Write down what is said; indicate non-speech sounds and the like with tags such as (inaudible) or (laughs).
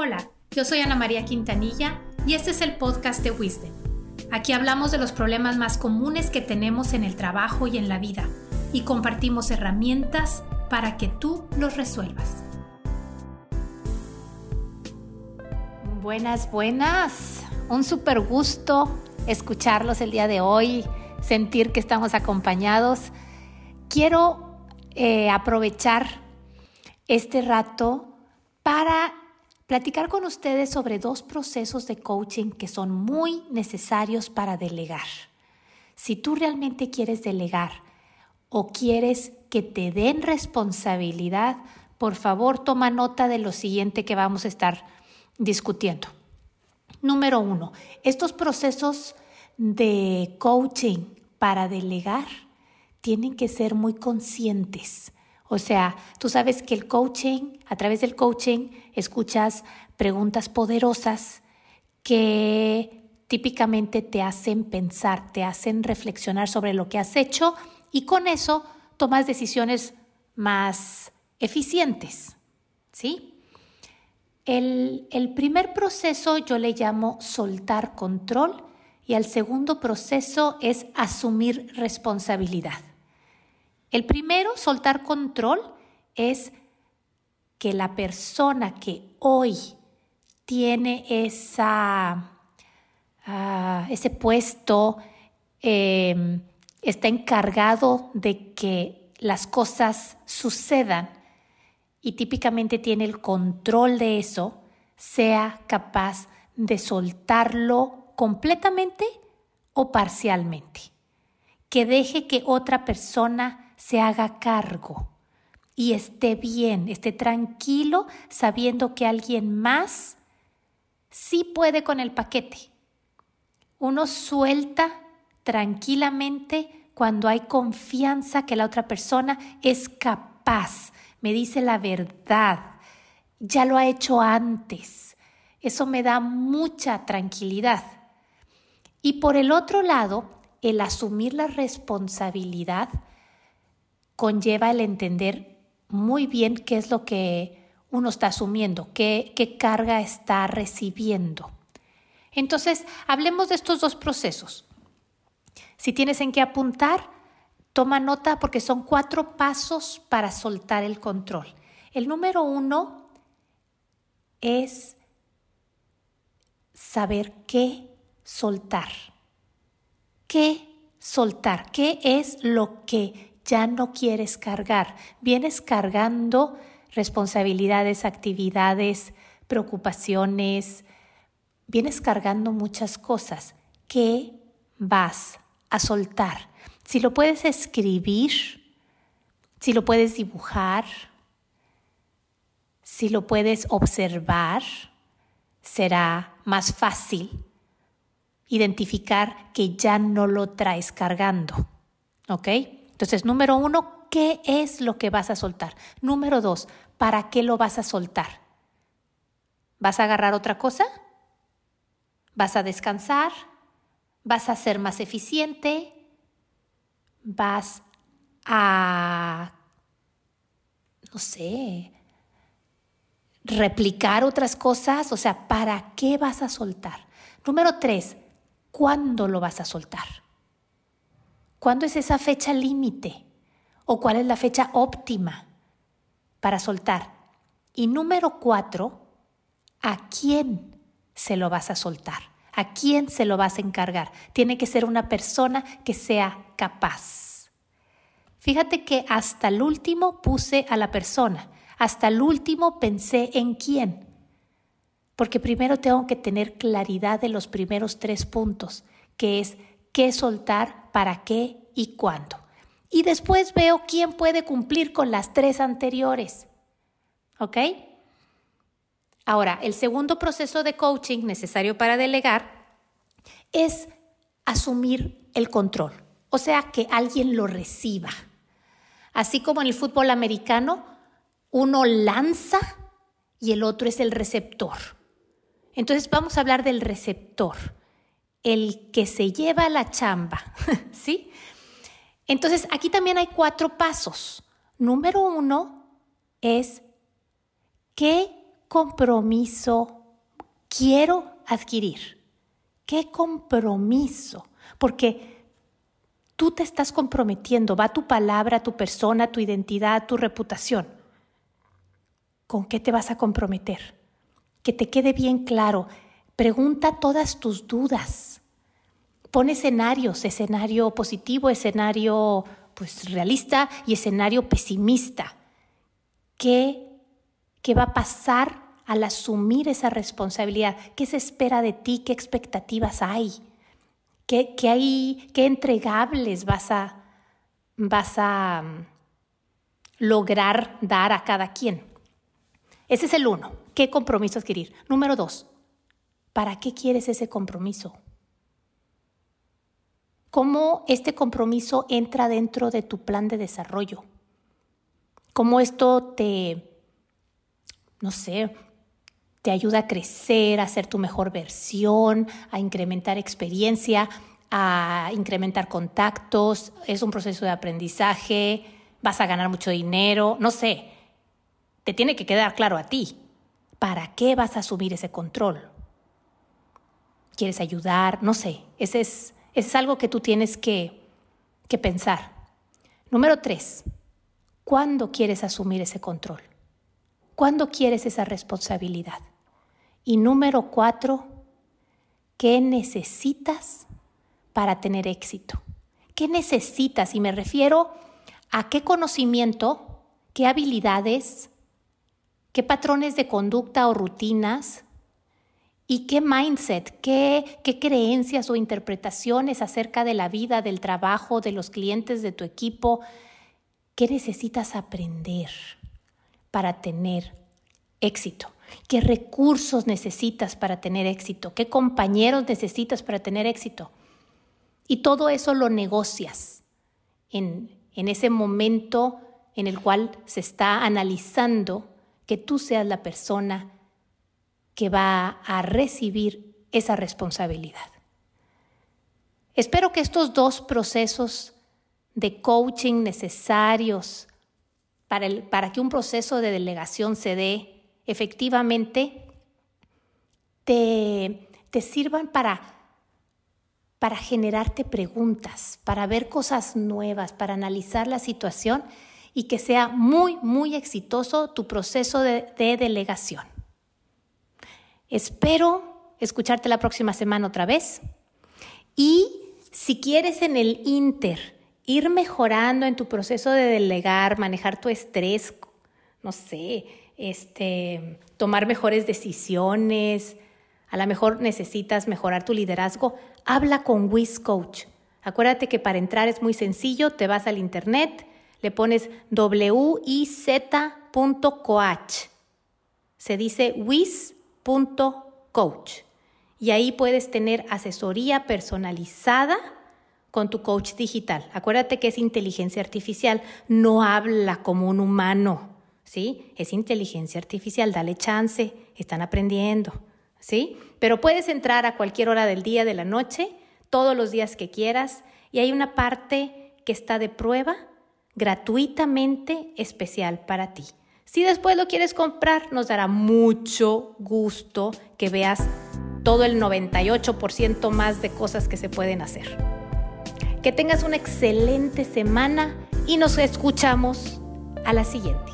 Hola, yo soy Ana María Quintanilla y este es el podcast de Wisdom. Aquí hablamos de los problemas más comunes que tenemos en el trabajo y en la vida y compartimos herramientas para que tú los resuelvas. Buenas, buenas. Un súper gusto escucharlos el día de hoy, sentir que estamos acompañados. Quiero eh, aprovechar este rato para platicar con ustedes sobre dos procesos de coaching que son muy necesarios para delegar. Si tú realmente quieres delegar o quieres que te den responsabilidad, por favor toma nota de lo siguiente que vamos a estar discutiendo. Número uno, estos procesos de coaching para delegar tienen que ser muy conscientes. O sea, tú sabes que el coaching, a través del coaching, escuchas preguntas poderosas que típicamente te hacen pensar, te hacen reflexionar sobre lo que has hecho y con eso tomas decisiones más eficientes. ¿Sí? El, el primer proceso yo le llamo soltar control y el segundo proceso es asumir responsabilidad. El primero, soltar control, es que la persona que hoy tiene esa, ah, ese puesto, em, está encargado de que las cosas sucedan y típicamente tiene el control de eso, sea capaz de soltarlo completamente o parcialmente. Que deje que otra persona se haga cargo y esté bien, esté tranquilo sabiendo que alguien más sí puede con el paquete. Uno suelta tranquilamente cuando hay confianza que la otra persona es capaz, me dice la verdad, ya lo ha hecho antes. Eso me da mucha tranquilidad. Y por el otro lado, el asumir la responsabilidad conlleva el entender muy bien qué es lo que uno está asumiendo, qué, qué carga está recibiendo. Entonces, hablemos de estos dos procesos. Si tienes en qué apuntar, toma nota porque son cuatro pasos para soltar el control. El número uno es saber qué soltar. ¿Qué soltar? ¿Qué es lo que ya no quieres cargar, vienes cargando responsabilidades, actividades, preocupaciones, vienes cargando muchas cosas que vas a soltar. Si lo puedes escribir, si lo puedes dibujar, si lo puedes observar, será más fácil identificar que ya no lo traes cargando. ¿Ok? Entonces, número uno, ¿qué es lo que vas a soltar? Número dos, ¿para qué lo vas a soltar? ¿Vas a agarrar otra cosa? ¿Vas a descansar? ¿Vas a ser más eficiente? ¿Vas a, no sé, replicar otras cosas? O sea, ¿para qué vas a soltar? Número tres, ¿cuándo lo vas a soltar? ¿Cuándo es esa fecha límite? ¿O cuál es la fecha óptima para soltar? Y número cuatro, ¿a quién se lo vas a soltar? ¿A quién se lo vas a encargar? Tiene que ser una persona que sea capaz. Fíjate que hasta el último puse a la persona, hasta el último pensé en quién. Porque primero tengo que tener claridad de los primeros tres puntos, que es qué soltar, para qué y cuándo. Y después veo quién puede cumplir con las tres anteriores. ¿Ok? Ahora, el segundo proceso de coaching necesario para delegar es asumir el control, o sea, que alguien lo reciba. Así como en el fútbol americano, uno lanza y el otro es el receptor. Entonces vamos a hablar del receptor el que se lleva la chamba, (laughs) ¿sí? Entonces, aquí también hay cuatro pasos. Número uno es qué compromiso quiero adquirir? ¿Qué compromiso? Porque tú te estás comprometiendo, va tu palabra, tu persona, tu identidad, tu reputación. ¿Con qué te vas a comprometer? Que te quede bien claro. Pregunta todas tus dudas. Pon escenarios, escenario positivo, escenario pues realista y escenario pesimista. ¿Qué, ¿Qué va a pasar al asumir esa responsabilidad? ¿Qué se espera de ti? ¿Qué expectativas hay? ¿Qué, qué hay, qué entregables vas a, vas a mm, lograr dar a cada quien? Ese es el uno. ¿Qué compromiso adquirir? Número dos, ¿para qué quieres ese compromiso? cómo este compromiso entra dentro de tu plan de desarrollo, cómo esto te, no sé, te ayuda a crecer, a ser tu mejor versión, a incrementar experiencia, a incrementar contactos, es un proceso de aprendizaje, vas a ganar mucho dinero, no sé, te tiene que quedar claro a ti. ¿Para qué vas a asumir ese control? ¿Quieres ayudar? No sé, ese es es algo que tú tienes que, que pensar. Número tres, ¿cuándo quieres asumir ese control? ¿Cuándo quieres esa responsabilidad? Y número cuatro, ¿qué necesitas para tener éxito? ¿Qué necesitas? Y me refiero a qué conocimiento, qué habilidades, qué patrones de conducta o rutinas ¿Y qué mindset, qué, qué creencias o interpretaciones acerca de la vida, del trabajo, de los clientes de tu equipo, qué necesitas aprender para tener éxito? ¿Qué recursos necesitas para tener éxito? ¿Qué compañeros necesitas para tener éxito? Y todo eso lo negocias en, en ese momento en el cual se está analizando que tú seas la persona que va a recibir esa responsabilidad. Espero que estos dos procesos de coaching necesarios para, el, para que un proceso de delegación se dé efectivamente te, te sirvan para, para generarte preguntas, para ver cosas nuevas, para analizar la situación y que sea muy, muy exitoso tu proceso de, de delegación. Espero escucharte la próxima semana otra vez. Y si quieres en el Inter ir mejorando en tu proceso de delegar, manejar tu estrés, no sé, este, tomar mejores decisiones, a lo mejor necesitas mejorar tu liderazgo, habla con Wiz Coach. Acuérdate que para entrar es muy sencillo, te vas al internet, le pones wiz.coach. Se dice Wiz coach. Y ahí puedes tener asesoría personalizada con tu coach digital. Acuérdate que es inteligencia artificial, no habla como un humano, ¿sí? Es inteligencia artificial, dale chance, están aprendiendo, ¿sí? Pero puedes entrar a cualquier hora del día, de la noche, todos los días que quieras, y hay una parte que está de prueba gratuitamente especial para ti. Si después lo quieres comprar, nos dará mucho gusto que veas todo el 98% más de cosas que se pueden hacer. Que tengas una excelente semana y nos escuchamos a la siguiente.